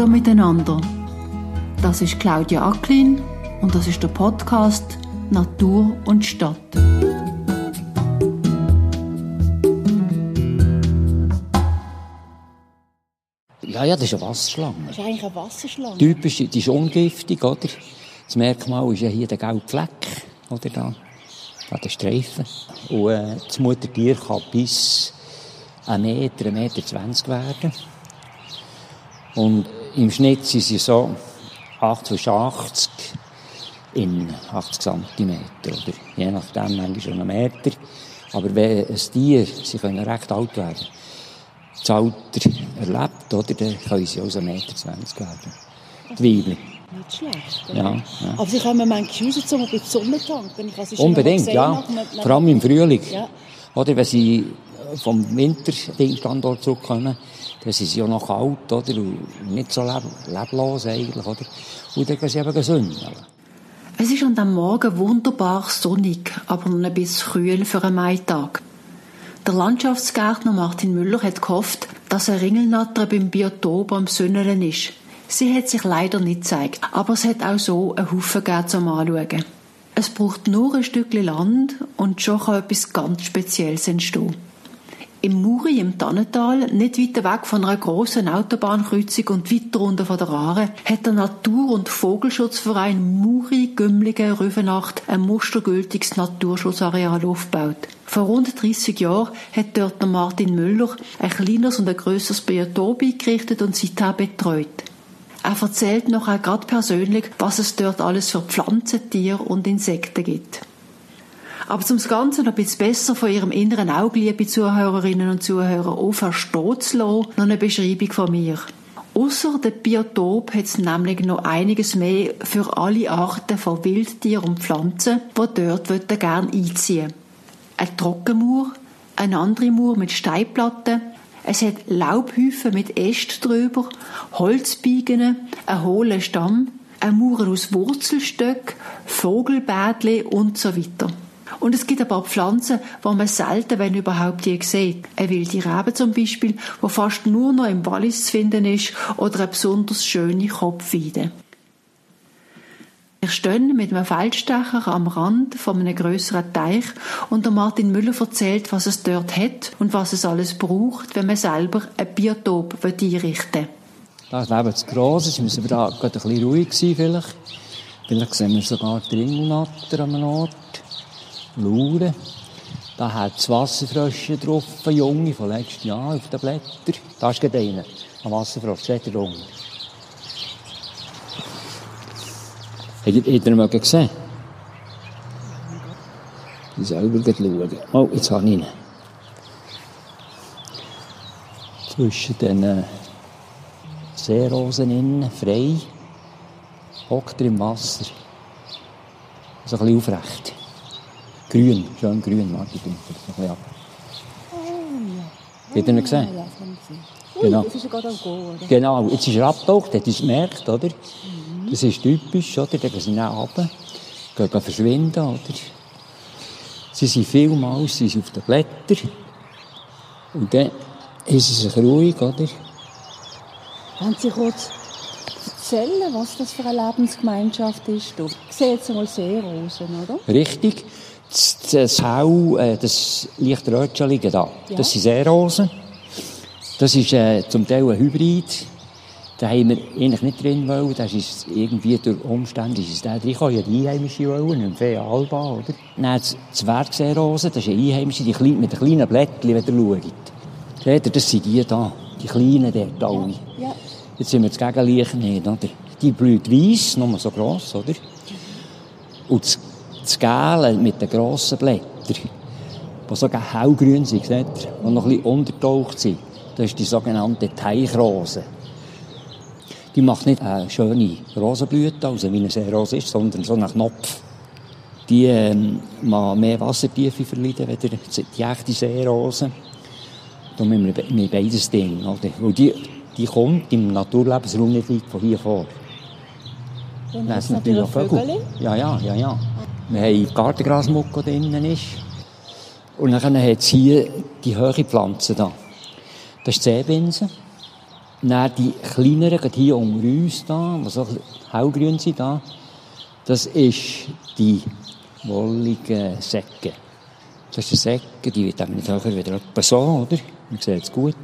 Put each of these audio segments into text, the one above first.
Hallo miteinander. Das ist Claudia Acklin und das ist der Podcast Natur und Stadt. Ja, ja, das ist eine Wasserschlange. Das ist eigentlich eine Wasserschlange. Typisch, die ist ungiftig, oder? Das Merkmal ist ja hier der gelbe Fleck, oder da, da der Streifen. Und äh, das Muttertier kann bis einen Meter, einen Meter zwanzig werden. Und im Schnitt sind sie so 8 zwischen 80 in 80 cm, oder je nachdem, manchmal schon einen Meter. Aber wenn ein Tier, sie können recht alt werden, das Alter erlebt, oder, dann können sie also 1,20 Meter werden. Die Weibchen. Nicht schlecht. Ja, ja. Aber sie kommen manchmal raus, um ein bisschen Sonne tanken. Unbedingt, ja. Vor allem im Frühling. Ja. Oder wenn sie vom Winterstandort zurückkommen, dann sind sie ja noch kalt, oder? Und nicht so leb leblos eigentlich, oder? Und dann gehen sie eben gesünden. Es ist an diesem Morgen wunderbar sonnig, aber noch ein bisschen kühl für einen Maitag. Der Landschaftsgärtner Martin Müller hat gehofft, dass eine Ringelnatter beim Biotop am Sünnelen ist. Sie hat sich leider nicht gezeigt, aber es hat auch so einen Haufen gegeben zum Anschauen. Es braucht nur ein Stückchen Land und schon kann etwas ganz Spezielles entstehen. Im Muri, im Tannental, nicht weit weg von einer grossen Autobahnkreuzung und weiter unten von der Aare, hat der Natur- und Vogelschutzverein Muri Gümmligen Rüfenacht ein mustergültiges Naturschutzareal aufgebaut. Vor rund 30 Jahren hat dort der Martin Müller ein kleineres und ein grösseres Biotop eingerichtet und seither betreut. Er erzählt noch auch gerade persönlich, was es dort alles für Pflanzen, Tiere und Insekten gibt. Aber zum Ganze noch ein bisschen besser von Ihrem inneren Auge, liebe Zuhörerinnen und Zuhörer, auch zu lassen, noch eine Beschreibung von mir. Außer dem Biotop hat es nämlich noch einiges mehr für alle Arten von Wildtieren und Pflanzen, die dort gerne einziehen. Eine Trockenmauer, eine andere Mauer mit Steinplatten, es hat Laubhäufen mit Ästen drüber, Holzbiegen, einen hohlen Stamm, eine Mauer aus Wurzelstöcken, Vogelbädli und so weiter. Und es gibt aber auch Pflanzen, die man selten, wenn überhaupt, je sieht. Eine wilde Rebe zum Beispiel, die fast nur noch im Wallis zu finden ist, oder eine besonders schöne Kopfweide. Wir stehen mit einem Feldstecher am Rand von einem grösseren Teich und der Martin Müller erzählt, was es dort hat und was es alles braucht, wenn man selber ein Biotop einrichten will. Das Leben zu gross, jetzt müssen wir da ein bisschen ruhig sein vielleicht. Vielleicht sehen wir sogar die Ringelnatter an einem Ort. Schauen. Da hat es Wasserfrösche drauf, junge von letztem Jahr auf den Blättern. Da ist gerade einer, ein Wasserfrosch, ihr da unten. Habt ihr, ihn mal gesehen? Ich selber schauen. Oh, jetzt habe ich ihn. Zwischen den äh, Seerosen innen, frei, hockt er im Wasser. So ein bisschen aufrecht. Grün, schön grün, warte, ich denke, das ein bisschen ab. Habt ihr ihn gesehen? Ja, ich Genau. Das ist ja gerade am Gehen, oder? Genau, jetzt ist er abgetaucht, hat es gemerkt, oder? Das ist typisch, oder? Dann gehen sie dann runter, gehen, verschwinden, oder? Sie sind vielmals sie sind auf den Blättern. Und dann ist sie sich ruhig, oder? Wollen Sie kurz erzählen, was das für eine Lebensgemeinschaft ist? Du siehst jetzt einmal Seerosen, oder? Richtig. Das, Hau, äh, das leicht Rötschelige da, Ja. das sind Seerosen. Das ist äh, zum Teil ein Hybrid. Da haben wir eigentlich nicht drin wollen. Das ist irgendwie durch Umstände ist es da drin gekommen. Ja, die einheimische wollen, Fea Alba, oder? Dann das Zwergseerose, das ist eine einheimische, die klein, mit den kleinen Blättchen, wenn ihr schaut. Seht ihr, das sind die da. Die kleinen dort alle. Ja. Jetzt sind wir das Gegenlicht nicht, oder? Die blüht weiss, nur so gross, oder? Und das, das Gele mit den grossen Blättern, die sogar hellgrün sind, seht ihr, die noch ein bisschen untertaucht sind, das ist die sogenannte Teichrose. Die macht nicht eine schöne Rosenblüte, also wie eine Seerose ist, sondern so einen Knopf. Die ähm, mag mehr Wassertiefe verleiden, als die die echte Seerose. Da müssen wir, be- wir beides Ding, oder? Weil die, die kommt im Naturlebensraum nicht weit von hier vor. Dann sind natürlich auch Vögel. Ja, ja, ja, ja. Wir haben Gartengrasmucke, die drinnen. Und dann hat es hier die hohe Pflanze da. Das ist die Seebinse. Dann die kleineren, hier unter uns da, die so hellgrün sind da, das ist die wollige Säcke. Das ist eine Säcke, die wird eben nicht höher wieder etwa so, oder? Man sieht es gut.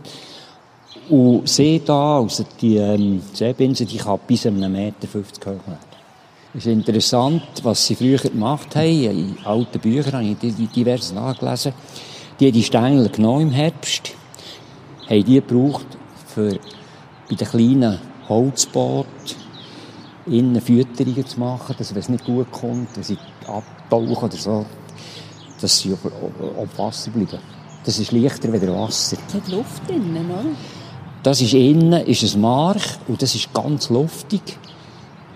Und See da, also die ähm, Seebinsel, die kann bis 1,50 Meter hoch werden. Es ist interessant, was sie früher gemacht haben. In alten Büchern habe ich die diverse nachgelesen. Die haben die Stängel genommen im Herbst, haben die gebraucht für bei den kleinen Holzbooten innen Fütterungen zu machen, dass wenn es nicht gut kommt, wenn sie abtauchen oder so, dass sie auf, auf Wasser bleiben. Das ist leichter als Wasser. Es hat Luft drinnen, oder? Das ist innen ist ein Mark und das ist ganz luftig,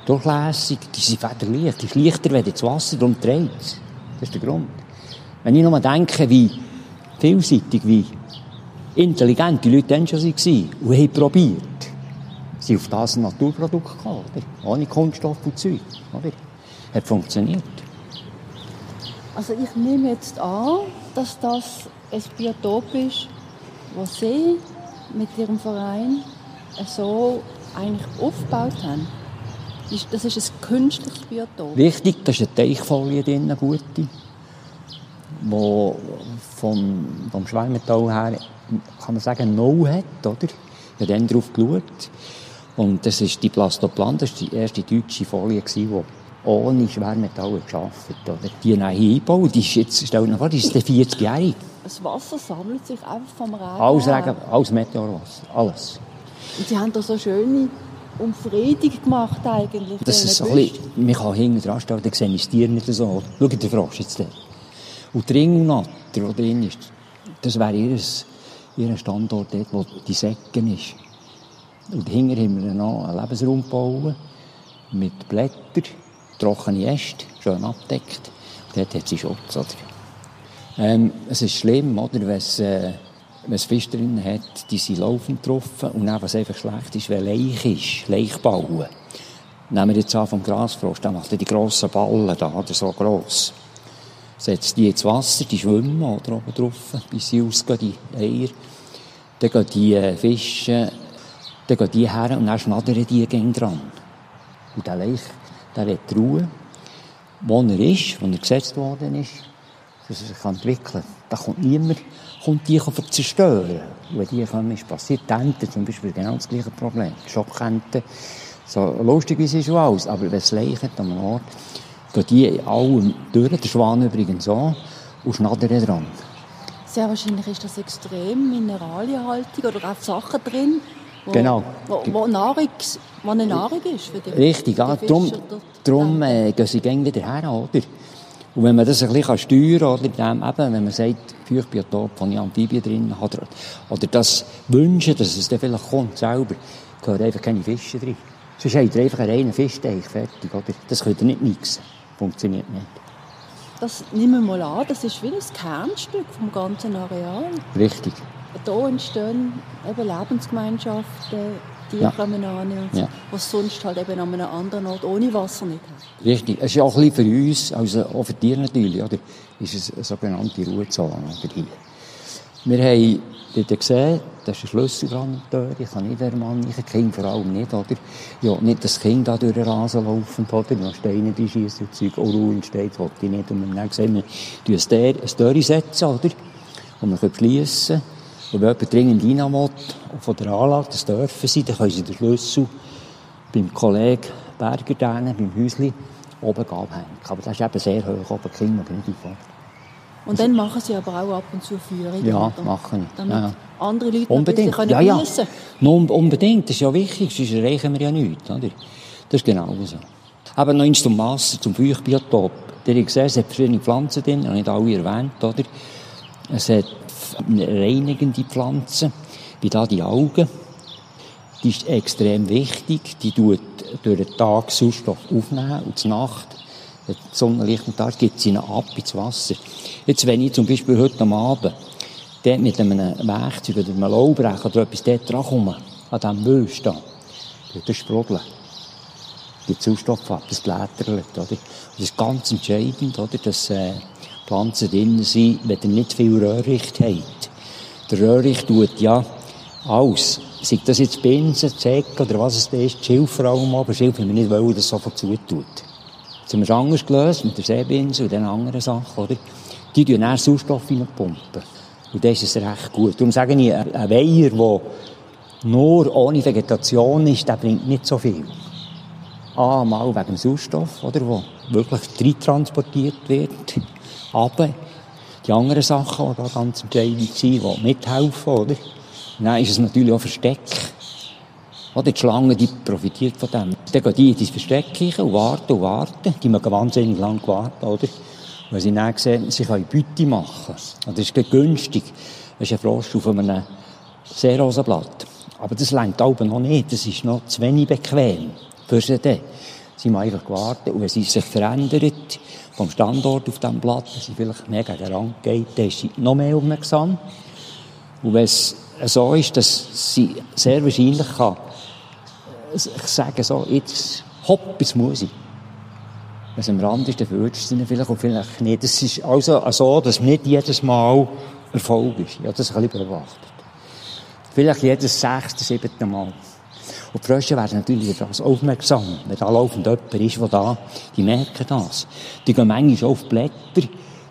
durchlässig. Die sind federleicht, die ist leichter als das Wasser, darum dreht. Das ist der Grund. Wenn ich nur denke, wie vielseitig, wie intelligent die Leute dann schon waren und haben probiert, sind auf das ein Naturprodukt gekommen, oder? ohne Kunststoff und Zeug. Oder? Hat funktioniert. Also ich nehme jetzt an, dass das ein Biotop ist, das Sie mit Ihrem Verein so eigentlich aufgebaut haben. Das ist ein künstliches Biotop. Richtig, da ist eine Teichfolie drin, eine gute, die vom, vom Schweimetall her, kann man sagen, No hat, oder? Ich habe dann darauf geschaut. Und das ist die Plastoplan, das war die erste deutsche Folie, die ohne Schwermetalle geschafft oder Die hier eingebaut, die ist jetzt, stell dir vor, die ist 40-jährig. Das Wasser sammelt sich einfach vom Regen. Alles Regen, alles Meteorwasser, alles. Und sie haben da so schöne Umfriedung gemacht eigentlich. Das ist bisschen, man kann hinten dran stehen, dann sehe ich das Tier nicht so. Schau, der Frosch jetzt der. Und die Ringelnatter, der drin ist, das wäre ihr, ihr Standort dort, wo die Säcken ist. Und hinter haben wir noch einen Lebensraum gebaut mit Blättern, trockene Äste, schön abdeckt. Dort hat sie Schutz. Oder? Ähm, es ist schlimm, oder, wenn es, äh, wenn es Fisch drin hat, die sind laufend getroffen. Und dann, was einfach schlecht ist, wenn Leich ist, Leich bauen. Nehmen wir jetzt an vom Grasfrost, dann macht er die grossen Ballen da, oder so gross. Setzt die ins Wasser, die schwimmen oder oben drauf, bis sie ausgehen, die Eier. Dann gehen die äh, Fische dann gehen die her und dann schnattern die gegen dran. Und der Leich, der hat Ruhe, wo er ist, wo er gesetzt worden ist, dass er sich entwickeln kann. Da kommt niemand, kommt die zerstören. Und wenn die kommen, ist passiert. Die Enten zum Beispiel genau das gleiche Problem. Die Schockenten, so lustig wie sie schon alles, aber wenn es leichert an einem Ort, gehen die alle durch, der Schwan übrigens auch, und schnattern dran. Sehr wahrscheinlich ist das extrem mineralienhaltig oder auch Sachen drin, wo, genau. Wo, wo, Nahrungs, wo eine Nahrung ist für die Richtig, ja, darum, darum äh, gehen sie gehen wieder her, oder? Und wenn man das ein bisschen steuern kann, oder dem eben, wenn man sagt, Feuchtbiotop, wo ich Amphibien drin habe, oder, oder das wünschen, dass es dann vielleicht kommt selber, gehören einfach keine Fische drin. Sonst habt ihr einfach einen reinen Fischteich fertig, oder? Das könnt ihr nicht mixen. Funktioniert nicht. Das nehmen wir mal an, das ist wie ein Kernstück vom ganzen Areal. Richtig. Hier entstehen eben Lebensgemeinschaften, Tiere ja. kommen an, ja. was sonst halt eben an einem anderen Ort ohne Wasser nicht hat. Richtig. Es ist auch ein bisschen für uns, also auch für Tiere natürlich, oder, ist es eine sogenannte Ruhezone oder hier. Wir haben dort gesehen, das ist ein Schlüssel dran, ich kann nicht der Mann, ich Kind vor allem nicht, oder? Ja, nicht das Kind da durch den Rasen laufen, oder? Noch Steine die schießen und Zeug, auch Ruhe entsteht, wollte ich nicht. Und wir haben dann gesehen, wir Störe setzen, oder? Und wir können schliessen. Und wenn jemand dringend rein will, von der Anlage, das dürfen sie, dann können sie den Schlüssel beim Kollegen Berger denen, beim Häusli, oben abhängen. Aber das ist eben sehr hoch, oben Kinder aber nicht einfach. Und dann machen Sie aber auch ab und zu Führungen. Ja, oder? machen. Damit ja. andere Leute unbedingt. können ja, ja. Geniessen. unbedingt, das ist ja wichtig, sonst erreichen wir ja nichts. Oder? Das ist genau so. Aber noch eins zum Wasser, zum Feuchtbiotop. Habt gesehen, es hat verschiedene Pflanzen drin, habe nicht alle erwähnt. Oder? Es hat reinigende Pflanzen, wie da die Augen. Die ist extrem wichtig. Die tut durch den Tag Sauerstoff aufnehmen und zur Nacht, wenn die Sonne Licht und Tag, gibt sie ihn ab ins Wasser. Jetzt, wenn ich zum Beispiel heute am Abend dort mit einem Werkzeug oder einem Laubrecher oder etwas dort dran komme, an diesem Wüst da, das sprudeln. Die Sauerstoff ab, das blätterlet, oder? das ist ganz entscheidend, oder? Dass, äh, Pflanzen drin sind, wenn ihr nicht viel Röhricht habt. Der Röhricht tut ja Alles. Sei das jetzt Binsen, Zeck oder was es da ist, Schilf vor allem, aber Schilf haben wir nicht wollen, dass es sofort zutut. Jetzt haben wir es anders gelöst, mit der Seebinse und den anderen Sachen, oder? Die tun dann Sauerstoff pumpen. Und das ist es recht gut. Darum sage ich, ein Weiher, der nur ohne Vegetation ist, der bringt nicht so viel. A, mal wegen dem Sauerstoff, oder, wo wirklich transportiert wird. Aber die anderen Sachen, die da ganz entscheidend sind, die mithelfen, oder? Dann ist es natürlich auch Versteck. Oder die Schlange, die profitiert von dem. Dann gehen die in das Versteck und warten und warten. Die mögen wahnsinnig lang warten, oder? Weil sie dann sehen, sie können Beute machen. Und das ist günstig. Das ist ein Frosch auf einem Seerosenblatt. Aber das längt aber noch nicht. Das ist noch zu wenig bequem für sie dann. Sie haben einfach gewartet. Und wenn sie sich verändert, vom Standort auf diesem Blatt, wenn sie vielleicht mehr gegen den Rand geht, dann ist sie noch mehr aufmerksam. Und wenn es so ist, dass sie sehr wahrscheinlich kann, ich sage so, jetzt, hopp, jetzt muss ich. Wenn es am Rand ist, dann verwünscht sie vielleicht und vielleicht nicht. Das ist also so, dass nicht jedes Mal Erfolg ist. Habe das ein bisschen beobachtet. Vielleicht jedes sechste, siebte Mal. Und die Frösche werden natürlich etwas aufmerksam. Wenn da laufend jemand ist, der da, die merken das. Die gehen manchmal auf Blätter,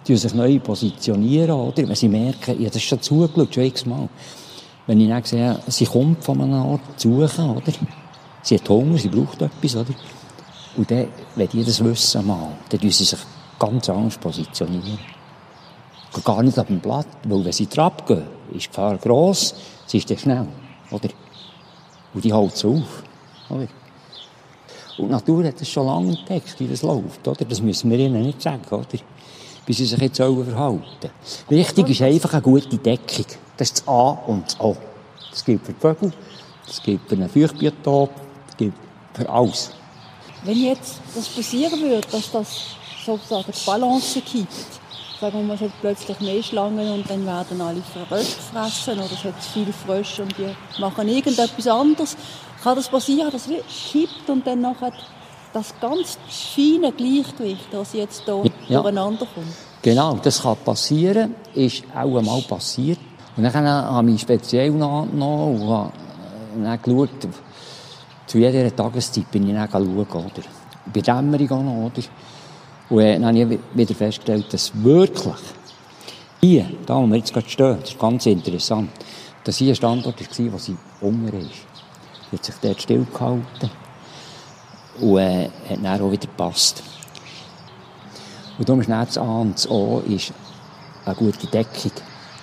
die sich neu positionieren, oder? Wenn sie merken, ja, das ist schon zugeschaut, schon x-mal. Wenn ich dann sehe, sie kommt von einem Ort suchen, oder? Sie hat Hunger, sie braucht etwas, oder? Und dann, wenn die das wissen mal, dann tun sie sich ganz anders positionieren. Gar nicht auf dem Blatt, weil wenn sie Trab gehen, ist die Gefahr gross, sie ist dann schnell, oder? Und die hält es auf. Oder? Und Natur hat das schon lange entdeckt, wie das läuft. Oder? Das müssen wir ihnen nicht sagen, oder? wie sie sich jetzt verhalten. Wichtig ist einfach eine gute Deckung. Das ist das A und das O. Das gilt für die Vögel, das gilt für einen Feuchtbiotop, das gilt für alles. Wenn jetzt das passieren würde, dass das sozusagen die Balance kippt, sagen wir mal, es hat plötzlich mehr Schlangen und dann werden alle Frösche gefressen oder es hat viele Frösche und die machen irgendetwas anderes. Kann das passieren, dass es kippt und dann nachher das ganz feine Gleichgewicht, das jetzt hier ja. durcheinander kommt? Genau, das kann passieren, ist auch einmal passiert. Und dann habe ich speziell nachgenommen und habe dann geschaut, zu jeder Tageszeit bin ich dann schauen, oder? Bei Dämmerung auch noch, oder? Und dann habe ich wieder festgestellt, dass wirklich hier, da wo wir jetzt gerade stehen, das ist ganz interessant, dass hier ein Standort war, wo sie Hunger ist. Sie hat sich dort stillgehalten und äh, hat dann auch wieder gepasst. Und darum ist das A und das O ist eine gute Deckung.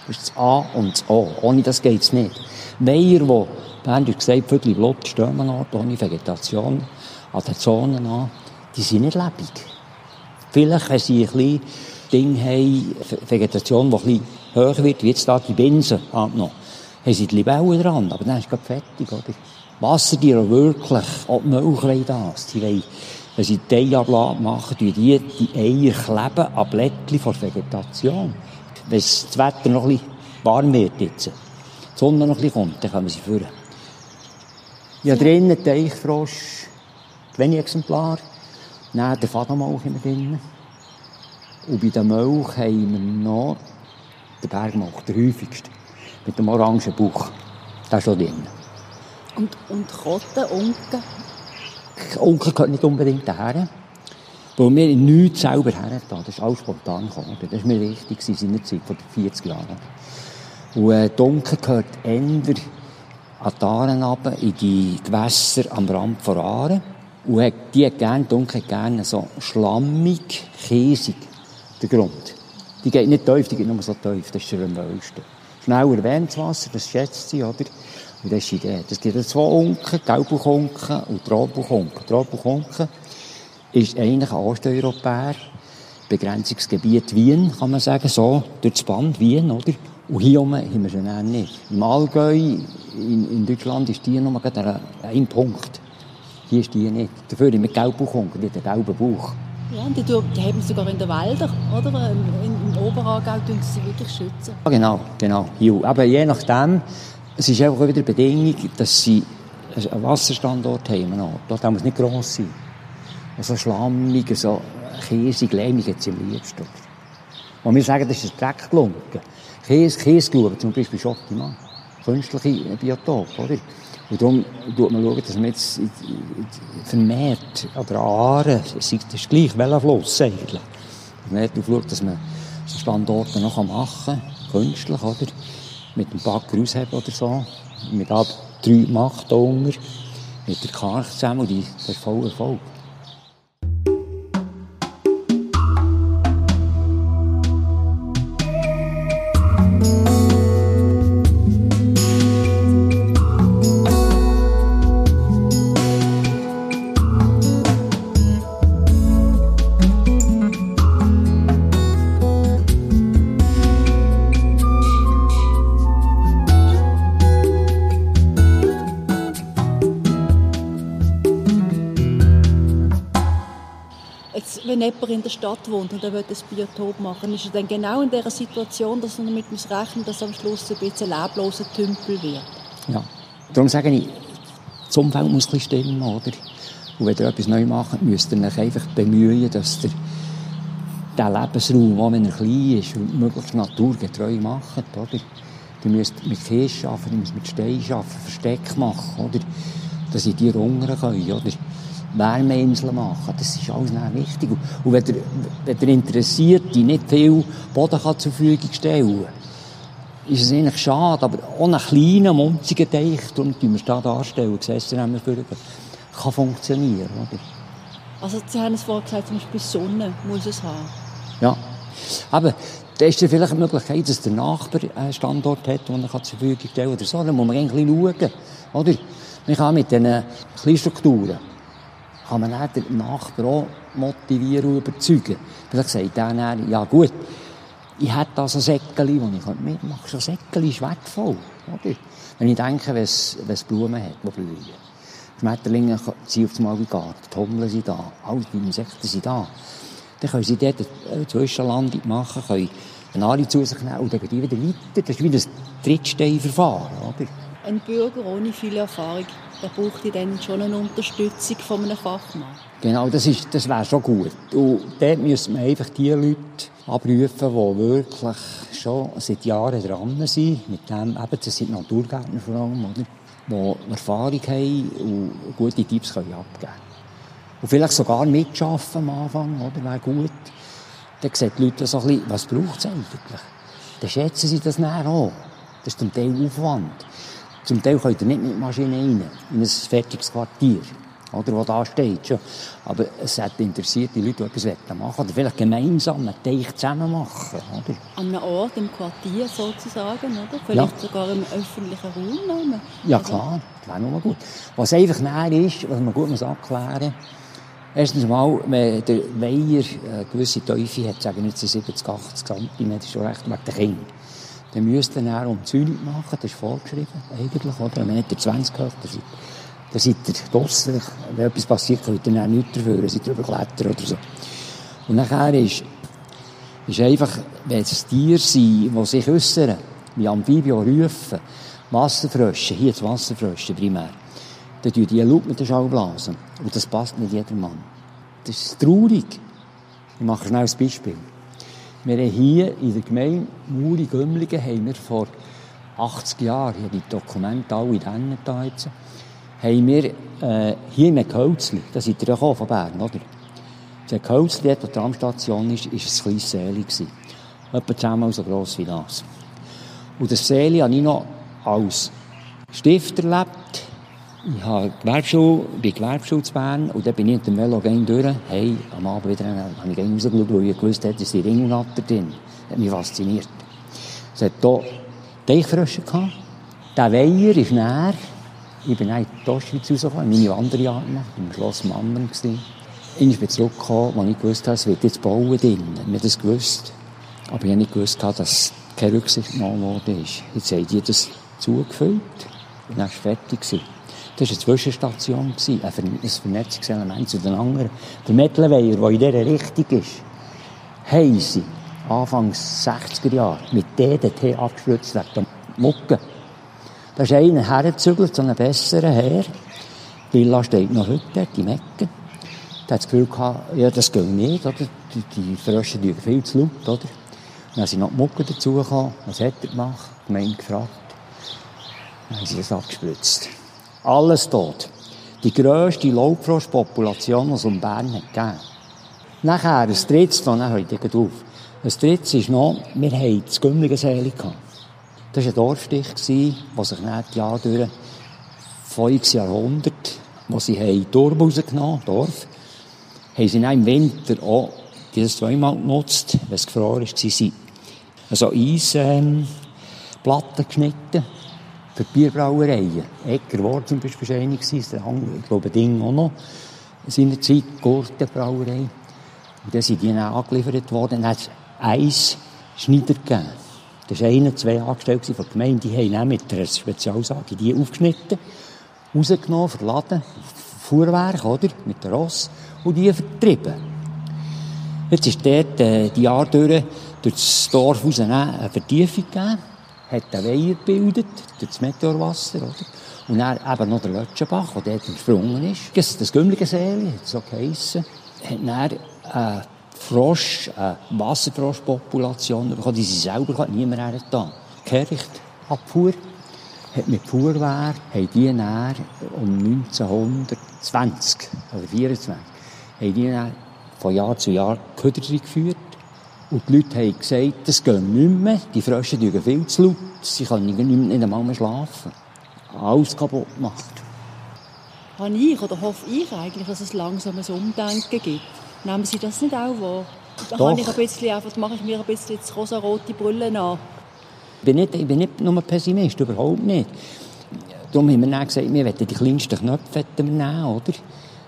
Das ist das A und das O. Ohne das geht es nicht. Weiher, die, Bernd hat gesagt, Viertel Blut stehen an Ort, ohne Vegetation, an den Zonen an, die sind nicht lebendig. Vielleicht, wenn sie ein bisschen Ding haben, Vegetation, die ein bisschen höher wird, wie jetzt da die Binsen angenommen, haben sie die Libellen dran, aber dann ist es fertig, oder? Wassertiere wirklich, auch die Milch das. Die wollen, wenn sie die Eiablage machen, die die Eier kleben an Blättchen von Vegetation. Wenn das Wetter noch ein bisschen warm wird jetzt, die Sonne noch ein bisschen kommt, dann kommen sie führen. Ja, drinnen Teichfrosch, wenig Exemplare. Dann der Fadenmauch immer drin. Und bei der Milch haben wir noch den Bergmauch, der häufigste. Mit dem orangen Bauch. Der ist schon drin. Und, und Kotten, Unken? Unken gehört nicht unbedingt daher. Weil wir nichts selber her Das ist alles spontan gekommen. Das war mir wichtig in seiner Zeit, vor 40 Jahren. Und äh, die Unken gehört eher an die Aaren runter, in die Gewässer am Rand von Aaren. Und hat, die hat gerne, dunkel gerne so schlammig, käsig, der Grund. Die geht nicht tief, die geht nur so tief, das ist am meisten. Schnell erwärmt Wasser, das schätzt sie, oder? Und das ist die Idee. Es gibt zwei Unken, Gelbuchunken und Traubuchunken. Traubuchunken ist eigentlich ein Osteuropäer, Begrenzungsgebiet Wien, kann man sagen, so, durch das Band Wien, oder? Und hier oben haben wir sie nicht. Im Allgäu, in, in Deutschland, ist die nur ein Punkt. Hier ist die nicht. Dafür haben wir Gelbbuchunken, die hat einen gelben Bauch. Ja, und die, die haben sogar in den Wäldern, oder? In, in Oberaargau tun sie wirklich schützen. Ja, genau, genau. Aber je nachdem, es ist einfach wieder die Bedingung, dass sie einen Wasserstandort haben. Dort muss nicht gross sein. So schlammig, so käsig, lehmig sie am liebsten. Und wir sagen, das ist ein Dreckglunken. Käse, Käseglauben zum Beispiel ist optimal. künstliche Biotop, oder? Und darum schaut man, schauen, dass man jetzt vermehrt, oder Aare, das ist gleich, welcher Fluss eigentlich, vermehrt schaut, dass man so Standorte noch machen kann, künstlich, oder? Mit einem Bagger ausheben oder so. Mit ab drei macht da unten, mit der Karch zusammen und die, das ist voll Erfolg. Wenn jemand in der Stadt wohnt und er will ein Biotop machen, ist er dann genau in dieser Situation, dass er damit muss dass am Schluss ein bisschen lebloser Tümpel wird. Ja, darum sage ich, das Umfeld muss ein stimmen, oder? Und wenn ihr etwas neu macht, müsst ihr euch einfach bemühen, dass ihr diesen Lebensraum, auch wenn er klein ist, möglichst naturgetreu macht, oder? Ihr müsst mit Käse arbeiten, ihr müsst mit Stein arbeiten, Versteck machen, oder? Dass ihr die hungern können, oder? Wärmeinseln machen. Das ist alles wichtig. Und wenn der, wenn der Interessierte nicht viel Boden kann zur Verfügung stellen kann, ist es eigentlich schade. Aber ohne einen kleinen, munzigen Teich, darum tun wir es hier darstellen, gesessen haben wir kann funktionieren. Oder? Also Sie haben es vorhin gesagt, zum Beispiel Sonne muss es haben. Ja. Aber da ist ja vielleicht eine Möglichkeit, dass der Nachbar einen Standort hat, den er zur Verfügung stellen kann oder so. Da muss man ein bisschen schauen. Oder? Man kann mit diesen Kleinstrukturen kann man dann den Nachbarn auch motivieren und überzeugen. Vielleicht sagt der dann, ja gut, ich hätte da so Säckchen, wo ich mitmachen kann. So Säckchen ist wertvoll. Oder? Wenn ich denke, wenn es, Blumen hat, die blühen. Schmetterlinge sind auf einmal im Garten, die Hummeln sind da, alle die Insekten sind da. Dann können sie dort eine Zwischenlandung machen, können eine Nahrung zu sich nehmen und dann gehen die wieder weiter. Das ist wie ein Trittsteinverfahren. Oder? Ein Bürger ohne viel Erfahrung da braucht dann schon eine Unterstützung von einem Fachmann. Genau, das, das wäre schon gut. Und dort müssen wir einfach die Leute abrufen, die wirklich schon seit Jahren dran sind, mit dem, eben, das sind Naturgärtner vor allem, oder? die Erfahrung haben und gute Tipps können abgeben können. Und vielleicht sogar mitschaffen am Anfang, oder? Wäre gut. Dann sehen die Leute so ein bisschen, was braucht es eigentlich? Dann schätzen sie das näher an. Das ist zum Teil Aufwand. Zum Teil könnt ihr nicht mit Maschinen rein, in ein fertiges Quartier, oder, wo da steht schon. Aber es hat interessierte Leute, die etwas machen oder vielleicht gemeinsam einen Teich zusammen machen. Oder? An einem Ort, im Quartier sozusagen, oder? Vielleicht ja. sogar im öffentlichen Raum nehmen. Ja klar, das wäre nur gut. Was einfach näher ist, was man gut muss abklären muss, Erstens mal, wenn der Weiher eine gewisse Teufel hat, sagen jetzt 70, 80 cm, ist schon recht wegen der Kinder dann müsst ihr um Zündung machen, das ist vorgeschrieben, eigentlich, oder? Wenn ihr 20 hoch, dann seid, dann seid ihr draussen, wenn etwas passiert, könnt ihr dann nichts dafür, dann seid ihr überklettern oder so. Und nachher ist, ist einfach, wenn es Tiere sind, die sich äußern, wie Amphibien rufen, Wasserfrösche, hier das Wasserfrösche primär, dann tun die Lupe mit der Schaublasen. Und das passt nicht jedermann. Das ist traurig. Ich mache schnell ein Beispiel. Wir haben hier in der Gemeinde Muri-Gümligen haben wir vor 80 Jahren, ich habe die Dokumente alle in da jetzt, haben wir äh, hier in Kölzli, da seid ihr ja von Bern, oder? Der Kölzli, dort, die Tramstation ist, war ein kleines Seeli. Etwa zehnmal so gross wie das. Und das Seeli habe ich noch als Stift erlebt, ich habe Gewerbeschule, bin Gewerbeschule zu Bern und dann bin ich mit dem Velo durch. Hey, am Abend wieder habe ich rausgeschaut, weil ich gewusst habe, dass die Ringelnatter drin. Das hat mich fasziniert. Es hat hier Teichfrösche gehabt. Der Weiher ist näher. Ich bin in die Ostschweiz rausgekommen, meine Wanderjahre gemacht, im Schloss Mammern. Ich bin zurückgekommen, als ich gewusst habe, es wird jetzt bauen drin. Ich habe das gewusst. Aber ich habe nicht gewusst, dass keine Rücksicht genommen ist. Jetzt haben die das zugefüllt und dann war es fertig. Das war eine Zwischenstation, ein Vernetzungselement zu den anderen. Der Mettelweier, der in dieser Richtung ist, haben sie Anfangs 60er Jahre mit DDT abgespritzt wegen der Mucke. Da ist einer hergezügelt, so einen besseren Herr. Die Villa steht noch heute dort, die Mecke. Der hat das Gefühl gehabt, ja, das geht nicht, oder? Die, die Frösche tun viel zu laut, oder? Dann sind noch die Mucke dazugekommen. Was hat er gemacht? Die Gemeinde gefragt. Dann haben sie das abgespritzt. Alles tot. Die grösste Laubfrostpopulation, die es um Bern hat gegeben. Nachher, ein drittes, dann hört ihr auf. Ein drittes ist noch, wir hatten das Gümmligenseele gehabt. Das war ein Dorfstich, der sich nach die Jahre durch, voriges Jahrhundert, wo sie haben Turm rausgenommen Dorf, haben sie dann im Winter auch dieses zweimal genutzt, wenn es gefroren war, also Eisplatten ähm, geschnitten für Bierbrauereien. Egger war zum Beispiel einer, der andere, ich glaube, Ding auch noch, in seiner Zeit, Gurtenbrauerei. Und dann sind die dann angeliefert worden, dann hat es Eisschneider gegeben. Das war einer, zwei Angestellte von der Gemeinde, die haben dann mit einer Spezialsage die aufgeschnitten, rausgenommen, verladen, Fuhrwerk, oder, mit dem Ross, und die vertrieben. Jetzt ist dort äh, die Jahre durch, durch das Dorf raus eine Vertiefung gegeben, hat einen Weiher gebildet, durch das Meteorwasser, oder? Und dann eben noch der Lötschenbach, der dort entsprungen ist. Das, Gümmligenseeli, hat so geheissen, hat dann eine Frosch, eine Wasserfroschpopulation bekommen, die sie selber hat niemand hergetan. Kehricht, Abfuhr, hat mit Fuhrwehr, haben die dann um 1920 oder 24, haben die dann von Jahr zu Jahr Köder geführt. Und die Leute haben gesagt, das geht nicht mehr, die Frösche tun viel zu laut, sie können nicht, nicht einmal mehr schlafen. Alles kaputt gemacht. Habe ich oder hoffe ich eigentlich, dass es langsam ein Umdenken gibt? Nehmen Sie das nicht auch wahr? Da Doch. ich ein bisschen, einfach, mache ich mir ein bisschen jetzt rosa-rote Brille an. Ich bin, nicht, ich bin nicht nur Pessimist, überhaupt nicht. Darum haben wir dann gesagt, wir wollen die kleinsten Knöpfe nehmen, oder?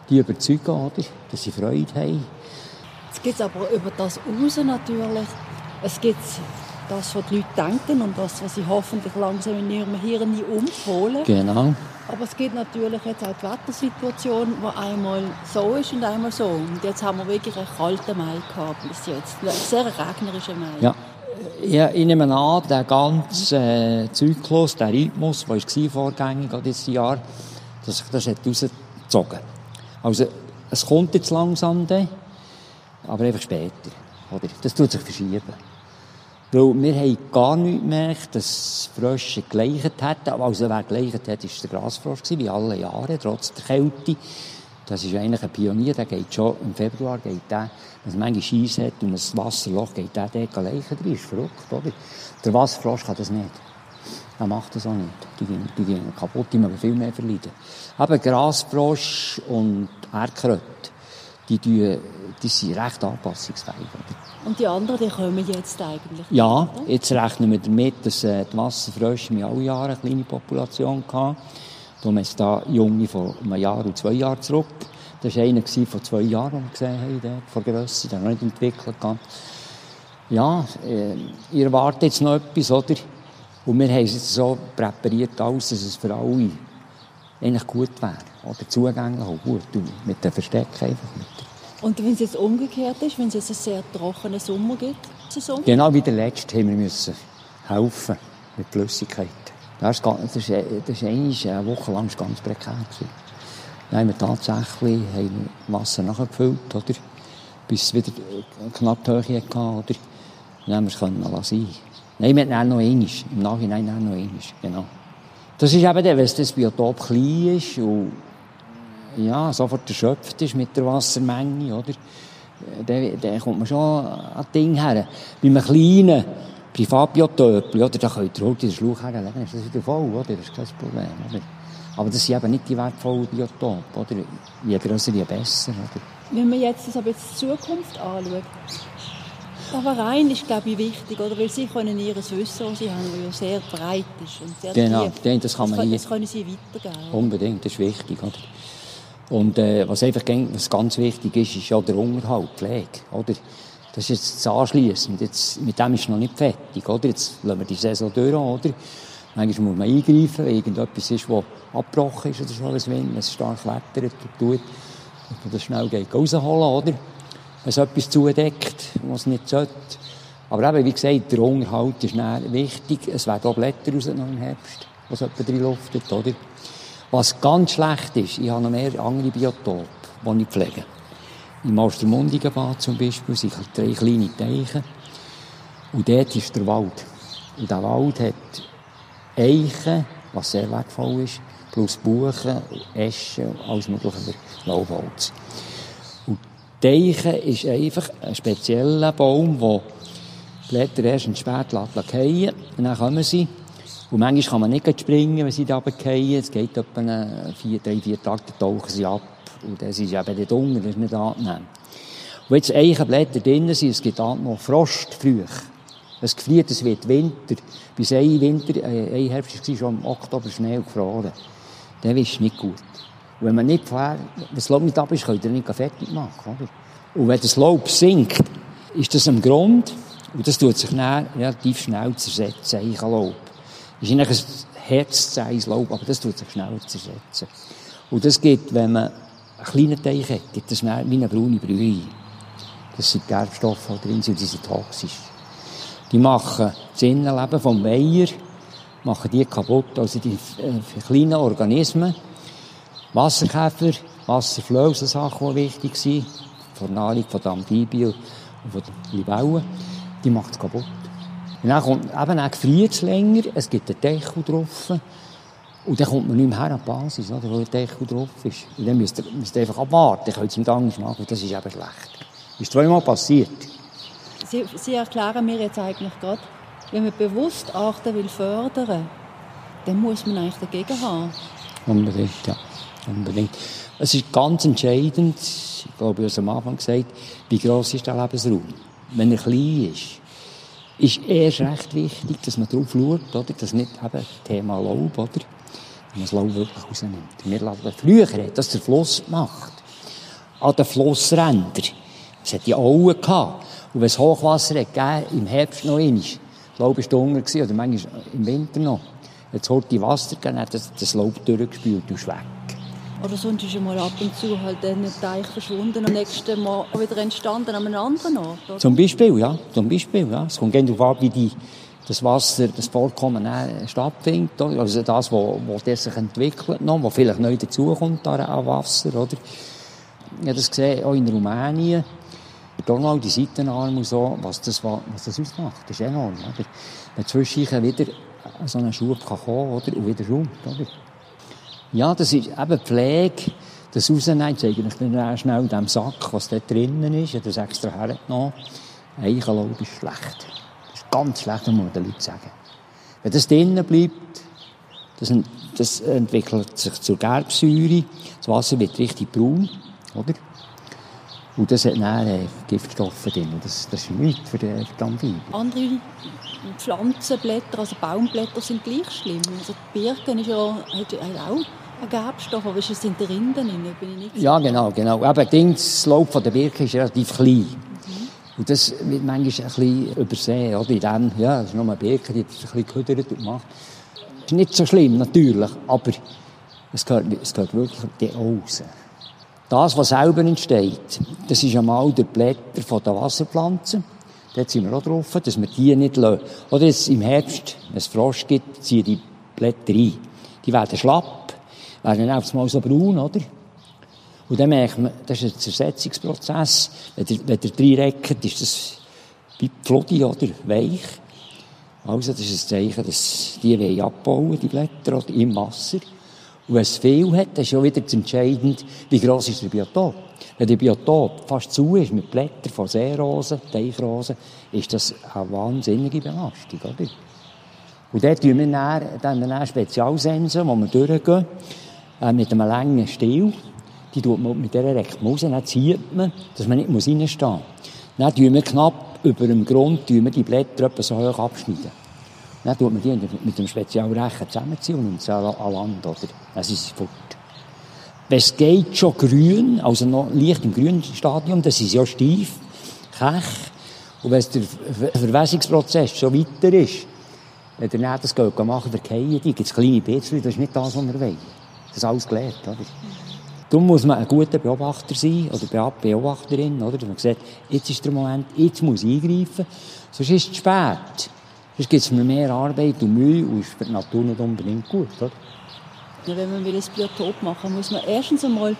Die überzeugen, oder? Dass sie Freude haben. Es gibt aber über das raus natürlich. Es gibt das, was die Leute denken und das, was sie hoffentlich langsam in ihrem Hirn umholen. Genau. Aber es gibt natürlich jetzt auch die Wettersituation, die einmal so ist und einmal so. Und jetzt haben wir wirklich einen kalten Mai gehabt bis jetzt. Ein sehr regnerischer Mai. Ja. Ja, ich nehme an, der ganze äh, Zyklus, der Rhythmus, der war vorgängig dieses Jahr, dass sich das hat rausgezogen Also, es kommt jetzt langsam, dann, aber einfach später. Oder? Das tut sich verschieben. Weil wir haben gar nicht gemerkt, dass Frösche geleicht hätten. Also wer geleicht hat, war der Grasfrosch, wie alle Jahre, trotz der Kälte. Das ist eigentlich ein Pionier, der geht schon im Februar, geht der, wenn es manchmal Scheiss hat und ein Wasserloch, geht der dort leichen drin. ist verrückt, oder? Der Wasserfrosch kann das nicht. Er macht das auch nicht. Die gehen, die gehen kaputt, die müssen viel mehr verleiden. Aber Grasfrosch und Erdkröte, die, die, die sind recht anpassungsfähig. Und die anderen, die kommen jetzt eigentlich? Ja, jetzt rechnen wir damit, dass äh, die Wasserfrösche in alle Jahre eine kleine Population hatten. Da haben wir da Junge von einem Jahr und zwei Jahren zurück. Das war einer von zwei Jahren, den wir gesehen haben, dort, von Grösse, der noch nicht entwickelt hat. Ja, äh, ihr erwartet jetzt noch etwas, oder? Und wir haben es jetzt so präpariert, alles, dass es für alle eigentlich gut wäre. Oder zugänglich und gut. Und mit dem Versteck einfach. Und wenn es jetzt umgekehrt ist, wenn es jetzt einen sehr trockenen Sommer gibt, Saison? Genau wie der letzte haben wir müssen helfen mit Flüssigkeit. Das war, das ist, das ist eine Woche lang ganz prekär. Gewesen. Dann haben wir tatsächlich haben Wasser nachgefüllt, oder? bis es wieder knapp die Höhe hatte. Oder? Dann haben wir es können lassen. Nein, wir hatten noch einmal. Im Nachhinein noch einmal. Genau. Das ist eben der, wenn das Biotop klein ist und ja, sofort erschöpft ist mit der Wassermenge, oder? Dann, dann kommt man schon an Ding her. Bei einem kleinen Privatbiotöpli, oder, da könnt ihr halt den Schlauch herlegen, ist das wieder voll, oder? Das ist kein Problem, oder? Aber das sind eben nicht die wertvollen Biotope, oder? Je grösser, je besser, oder? Wenn man jetzt das aber jetzt Zukunft anschaut, der Verein ist, glaube ich, wichtig, oder? Weil sie können ihr Wissen, das sie haben, das ja sehr breit ist und sehr genau, tief. das kann man das, hier... Das können sie weitergeben. Unbedingt, das ist wichtig, oder? Und äh, was einfach was ganz wichtig ist, ist ja der Unterhalt, die Pflege, oder? Das ist jetzt das Anschliessen. Jetzt, mit dem ist noch nicht fertig, oder? Jetzt lassen wir die Saison durch, oder? Manchmal muss man eingreifen, wenn irgendetwas ist, das abgebrochen ist oder so, wenn es stark wettert und tut, dass man das schnell geht rausholen, oder? Es etwas zudeckt, was nicht sollte. Aber eben, wie gesagt, der Unterhalt ist wichtig. Es werden auch Blätter raus im Herbst, was etwa drin luftet, oder? Was ganz schlecht ist, ich habe noch mehr andere Biotope, die ich pflege. Im Ostermundigenbad zum Beispiel sind drei kleine Teiche. Und dort ist der Wald. Und der Wald hat Eichen, was sehr wertvoll ist, plus Buchen, Eschen, alles mögliche Laubholz. Und Teichen ist einfach ein spezieller Baum, der Blätter erst und spät fallen und dann kommen sie. Und manchmal kann man nicht springen, wenn sie da runterfallen. Es geht etwa vier, drei, vier Tage, dann tauchen sie ab. Und das ist eben nicht unten, das ist nicht angenehm. Und jetzt Eichenblätter drin sind, es gibt auch noch Frost früh. Es gefriert, es wird Winter. Bis ein Winter, äh, ein Herbst war schon im Oktober Schnee gefroren. Dann ist nicht gut. Und wenn man nicht wenn das Laub nicht ab ist, könnt ihr nicht fertig machen. Oder? Und wenn das Laub sinkt, ist das am Grund, und das tut sich dann relativ schnell zersetzen, Eichenlaub. Das ist eigentlich ein herzzähes Laub, aber das tut sich schnell zersetzen. Und das gibt, wenn man einen kleinen Teich hat, gibt es wie eine braune Brühe. Das sind Gerbstoffe, die drin sind, die sind toxisch. Die machen das Innenleben vom Weiher, machen die kaputt. Also die äh, kleinen Organismen, Wasserkäfer, Wasserflöhe, so Sachen, die wichtig sind, von der Nahrung von den Amphibien und von den Libellen, die macht es kaputt. Und dann kommt, eben, dann gefriert es länger, es gibt einen Deckel drauf, und dann kommt man nicht mehr her an die Basis, oder, wo der Deckel drauf ist. Und dann müsst ihr, müsst ihr einfach abwarten, dann könnt ihr mit Angst machen, das ist eben schlecht. Das ist zweimal passiert. Sie, Sie erklären mir jetzt eigentlich gerade, wenn man bewusst Arten will fördern, dann muss man eigentlich dagegen haben. Unbedingt, ja. Unbedingt. Es ist ganz entscheidend, ich glaube, ich habe am Anfang gesagt, wie gross ist der Lebensraum. Wenn er klein ist, ist erst recht wichtig, dass man darauf schaut, oder? dass nicht eben Thema Laub, oder? Wenn man das Laub wirklich rausnimmt. Wir lassen früher hat das der Fluss gemacht. An den Flussrändern. Es hat die Auen gehabt. Und wenn es Hochwasser hat gegeben, im Herbst noch einmal, das Laub war dunkel, oder manchmal im Winter noch, hat es heute Wasser gegeben, hat das, das Laub durchgespült und ist weg. Oder sonst ist mal ab und zu halt ein Teich verschwunden und nächstes Mal wieder entstanden an einem anderen Ort. Oder? Zum Beispiel, ja. Zum Beispiel, ja. Es kommt darauf an, wie die, das Wasser, das Vorkommen stattfindet. Also das, wo, wo das sich entwickelt noch, wo vielleicht neu dazukommt an Wasser, oder? Ich habe das gesehen, auch in Rumänien. Donau, die Seitenarme und so, was das, was das ausmacht. Das ist enorm, oder? Wenn zwischendurch wieder so ein Schub kann kommen, oder? Und wieder rum, oder? Ja, das ist eben Pflege. Das rausnehmen, zeige ich dann schnell in dem Sack, was da drinnen ist. Ich habe das extra hergenommen. Eichenlaub ist schlecht. Das ist ganz schlecht, muss man den Leuten sagen. Wenn das drinnen bleibt, das, das entwickelt sich zur Gerbsäure. Das Wasser wird richtig braun, oder? Und das hat dann äh, Giftstoffe drin. Das, das ist nichts für die Amphibien. Andere Pflanzenblätter, also Baumblätter, sind gleich schlimm. Also die Birken ist ja, hat, hat auch einen Gerbstoff, aber es in den Rinden drin? Bin ich nicht ja, genau, genau. Aber das Laub von der Birke ist relativ klein. Mhm. Und das wird manchmal ein bisschen übersehen. Oder? In dem, ja, das ist nur eine Birke, die ist ein bisschen gehüdert und macht. Das ist nicht so schlimm, natürlich, aber es gehört, es gehört wirklich die Außen. Das, was selber entsteht, das ist einmal der Blätter von der Wasserpflanzen. Dort sind wir auch drauf, dass wir die nicht lassen. Oder jetzt im Herbst, wenn es Frost gibt, ziehen die Blätter ein. Die werden schlapp, werden dann auf einmal so braun, oder? Und dann merkt man, das ist ein Zersetzungsprozess. Wenn ihr, wenn ihr reinreckt, ist das wie Flodi, oder? Weich. Also, das ist ein Zeichen, dass die abbauen, die Blätter, oder im Wasser. Und wenn es viel hat, dann ist ja wieder entscheidend, wie gross ist der Biotop. Wenn der Biotop fast zu ist mit Blättern von Seerosen, Teichrosen, ist das eine wahnsinnige Belastung, oder? Und dort tun wir dann, dann, dann Spezialsensen, wo wir durchgehen, äh, mit einem langen Stiel. Die tut man mit dieser raus, dann zieht man, dass man nicht reinstehen muss. Dann tun wir knapp über dem Grund tun wir die Blätter etwa so hoch abschneiden. Dann tut man die mit dem Spezialrechen zusammenziehen und nimmt an Land, oder? Dann sind sie fort. Wenn es geht, schon grün, also noch leicht im grünen Stadium, dann sind sie ja steif, kech. Und wenn der Verwässungsprozess schon weiter ist, wenn der nicht das geht machen, verkehren die, gibt es kleine Bisschen, das ist nicht das, was wir wollen. Das ist alles gelernt, oder? Darum muss man ein guter Beobachter sein, oder Beobachterin, oder? Dass man sagt, jetzt ist der Moment, jetzt muss ich eingreifen, sonst ist es zu spät. Sonst gibt es mir mehr Arbeit und Mühe und ist für die Natur nicht unbedingt gut. Oder? Wenn man ein Biotop machen will, muss man erstens einmal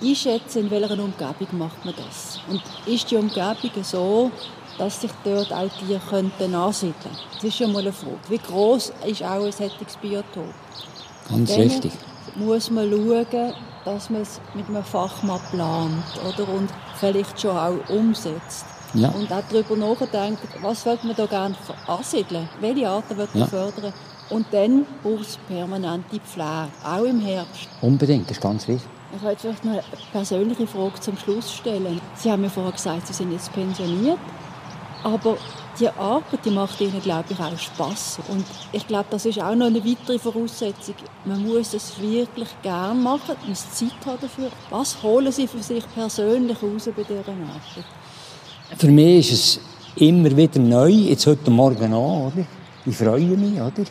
einschätzen, in welcher Umgebung macht man das. Und ist die Umgebung so, dass sich dort auch Tiere könnten ansiedeln könnten. Das ist schon mal eine Frage. Wie groß ist auch ein solches Biotop? Ganz Dann richtig. muss man schauen, dass man es mit einem Fachmann plant oder? und vielleicht schon auch umsetzt. Ja. Und auch darüber nachdenkt, was wird man da gerne ansiedeln? Welche Arten wird man ja. fördern? Und dann braucht es permanente Pflege, auch im Herbst. Unbedingt, das ist ganz wichtig. Ich wollte vielleicht noch eine persönliche Frage zum Schluss stellen. Sie haben mir vorher gesagt, Sie sind jetzt pensioniert. Aber die Arbeit, die macht Ihnen, glaube ich, auch Spass. Und ich glaube, das ist auch noch eine weitere Voraussetzung. Man muss es wirklich gern machen, man muss Zeit haben dafür. Was holen Sie für sich persönlich raus bei dieser Arbeit? Für mich ist es immer wieder neu, jetzt heute Morgen auch, oder? Ich freue mich, oder?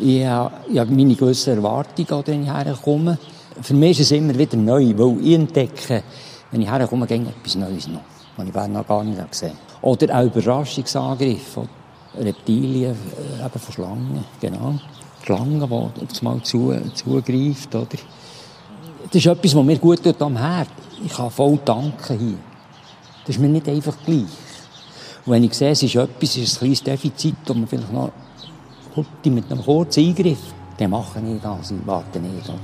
Ich habe, ich habe meine gewissen Erwartungen, wenn ich herkomme. Für mich ist es immer wieder neu, weil ich entdecke, wenn ich herkomme, ging etwas Neues noch, was ich noch gar nicht gesehen habe. Oder auch Überraschungsangriffe, Reptilien, äh, eben von Schlangen, genau. Die auf mal zu, zugreift, oder? Das ist etwas, was mir gut tut am Herz. Ich kann voll danken hier. Das ist mir nicht einfach gleich. Und wenn ich sehe, es ist etwas, es ist ein kleines Defizit, das man vielleicht noch mit einem kurzen Eingriff, dann mache ich das, ich warte nicht, oder?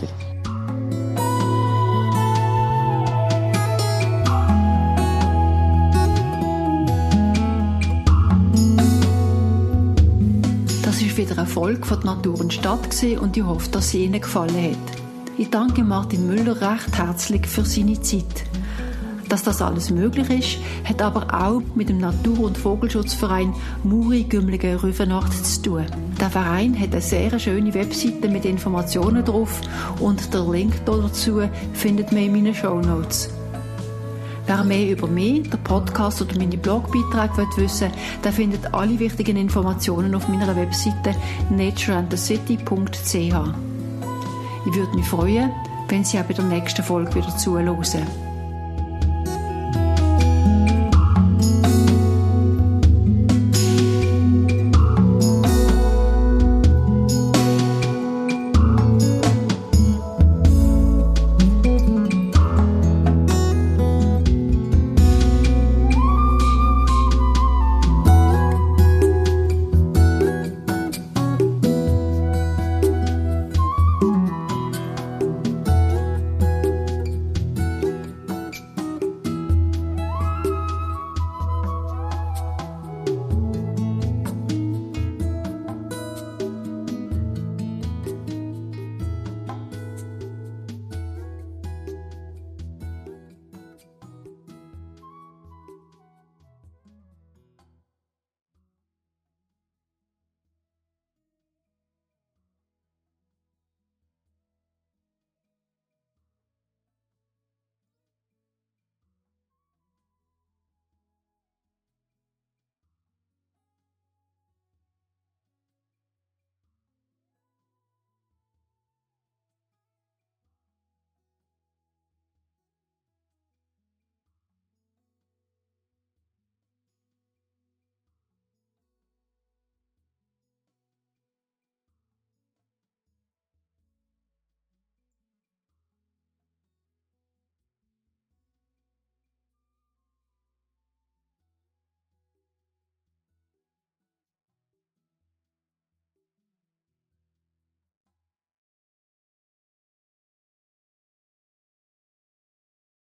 Das war wieder ein Erfolg von der Natur und Stadt und ich hoffe, dass sie Ihnen gefallen hat. Ich danke Martin Müller recht herzlich für seine Zeit. Dass das alles möglich ist, hat aber auch mit dem Natur- und Vogelschutzverein Muri Gümlige Rüfenacht zu tun. Der Verein hat eine sehr schöne Webseite mit Informationen drauf und der Link dazu findet man in meinen Show Notes. Wer mehr über mich, den Podcast oder meine Blogbeiträge wissen will, der findet alle wichtigen Informationen auf meiner Webseite natureandthecity.ch. Ich würde mich freuen, wenn Sie auch bei der nächsten Folge wieder zuhören.